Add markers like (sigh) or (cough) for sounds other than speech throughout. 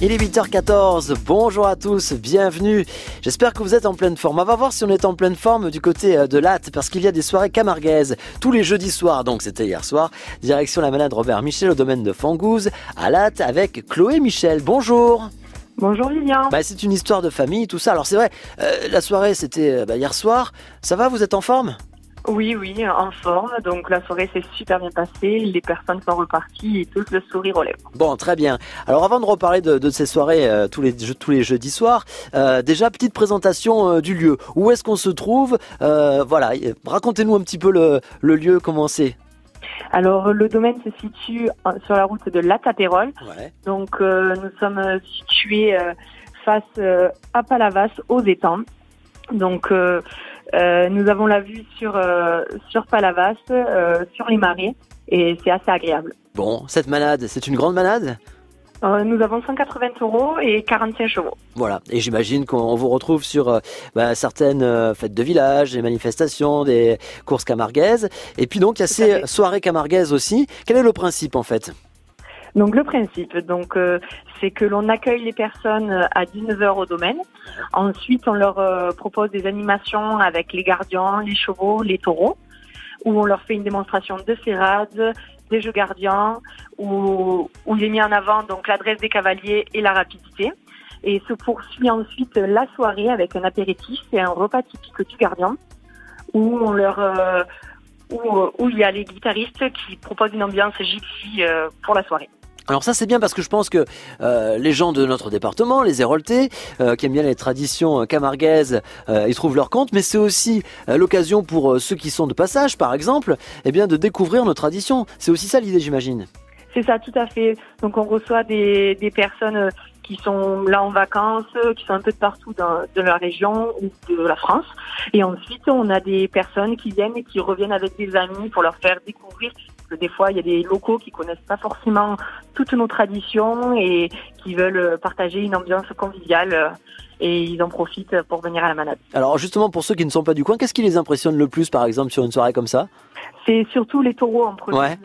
Il est 8h14, bonjour à tous, bienvenue. J'espère que vous êtes en pleine forme. On va voir si on est en pleine forme du côté euh, de Latte, parce qu'il y a des soirées camarguaises tous les jeudis soirs, donc c'était hier soir. Direction la manade Robert Michel au domaine de Fangouze, à Latte, avec Chloé Michel. Bonjour. Bonjour Lilian. Bah, c'est une histoire de famille, tout ça. Alors c'est vrai, euh, la soirée c'était euh, bah, hier soir. Ça va, vous êtes en forme? Oui, oui, en forme. Donc la soirée s'est super bien passée. Les personnes sont reparties et tous le sourire aux lèvres. Bon, très bien. Alors avant de reparler de, de ces soirées euh, tous, les, tous les jeudis soirs, euh, déjà petite présentation euh, du lieu. Où est-ce qu'on se trouve? Voilà, racontez-nous un petit peu le, le lieu, comment c'est. Alors le domaine se situe sur la route de La Tapérole. Ouais. Donc nous sommes situés face à Palavas, aux étangs. Donc euh, nous avons la vue sur euh, sur Palavas, euh, sur les marais, et c'est assez agréable. Bon, cette manade, c'est une grande manade? Euh, nous avons 180 euros et 45 chevaux. Voilà, et j'imagine qu'on vous retrouve sur bah, certaines fêtes de village, des manifestations, des courses camarguaises. Et puis donc il y a Tout ces soirées camarguaises aussi. Quel est le principe en fait? Donc le principe, donc euh, c'est que l'on accueille les personnes euh, à 19h au domaine. Ensuite, on leur euh, propose des animations avec les gardiens, les chevaux, les taureaux, où on leur fait une démonstration de ferrade, des jeux gardiens, où, où il est mis en avant donc l'adresse des cavaliers et la rapidité. Et se poursuit ensuite la soirée avec un apéritif et un repas typique du gardien, où on leur où, où il y a les guitaristes qui proposent une ambiance gypsy pour la soirée. Alors ça c'est bien parce que je pense que euh, les gens de notre département, les Héroltais, euh, qui aiment bien les traditions euh, camarguaises, euh, ils trouvent leur compte, mais c'est aussi euh, l'occasion pour euh, ceux qui sont de passage, par exemple, eh bien de découvrir nos traditions. C'est aussi ça l'idée, j'imagine. C'est ça, tout à fait. Donc on reçoit des, des personnes qui sont là en vacances, qui sont un peu de partout dans, de la région ou de la France. Et ensuite, on a des personnes qui viennent et qui reviennent avec des amis pour leur faire découvrir. Que des fois, il y a des locaux qui connaissent pas forcément toutes nos traditions et qui veulent partager une ambiance conviviale. euh, Et ils en profitent pour venir à la manade. Alors justement pour ceux qui ne sont pas du coin, qu'est-ce qui les impressionne le plus, par exemple, sur une soirée comme ça? C'est surtout les taureaux en premier. Ouais.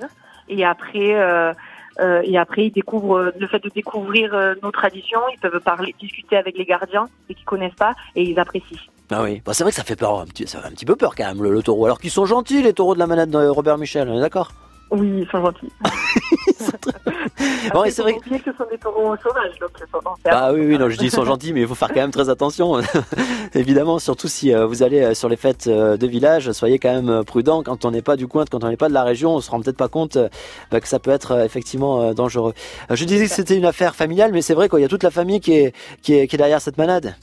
Et après, euh, euh, et après, ils découvrent le fait de découvrir nos traditions. Ils peuvent parler, discuter avec les gardiens, ceux qui connaissent pas, et ils apprécient. Ah oui, Bon, c'est vrai que ça fait peur, un petit, ça fait un petit peu peur quand même le, le taureau. Alors qu'ils sont gentils les taureaux de la manade de Robert Michel, on est d'accord? Oui, ils sont gentils. Bon, Après, et c'est faut vrai oublier que ce sont des taureaux sauvages, donc ils sont. Ah oui, oui, non, je dis ils sont gentils, mais il faut faire quand même très attention. (laughs) Évidemment, surtout si euh, vous allez euh, sur les fêtes de village, soyez quand même prudent. Quand on n'est pas du coin, quand on n'est pas de la région, on se rend peut-être pas compte bah, que ça peut être effectivement dangereux. Je disais que c'était une affaire familiale, mais c'est vrai qu'il y a toute la famille qui est, qui est, qui est derrière cette manade.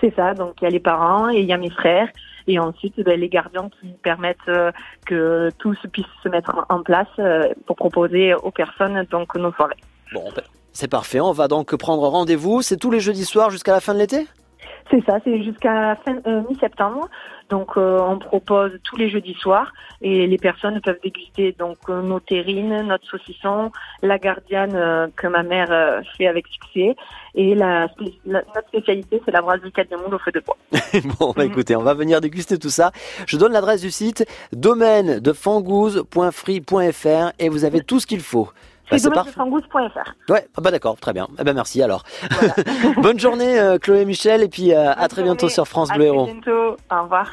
C'est ça. Donc il y a les parents et il y a mes frères. Et ensuite, ben, les gardiens qui permettent euh, que tous puissent se mettre en place euh, pour proposer aux personnes donc nos soirées. Bon, ben, c'est parfait. On va donc prendre rendez-vous. C'est tous les jeudis soirs jusqu'à la fin de l'été? C'est ça, c'est jusqu'à fin euh, mi-septembre. Donc euh, on propose tous les jeudis soirs et les personnes peuvent déguster donc euh, nos terrines, notre saucisson, la gardienne euh, que ma mère euh, fait avec succès et la, notre spécialité c'est la brasserie 4 du monde au feu de bois. (laughs) Bon, bah Mhm. écoutez, on va venir déguster tout ça. Je donne l'adresse du site domaine de fangouze.free.fr et vous avez tout ce qu'il faut. Bah, C'est. Ouais, ah bah d'accord, très bien. Eh ben merci alors. (laughs) Bonne journée euh, Chloé Michel et puis euh, à très bientôt sur France À Bleu très Héros. bientôt. Au revoir.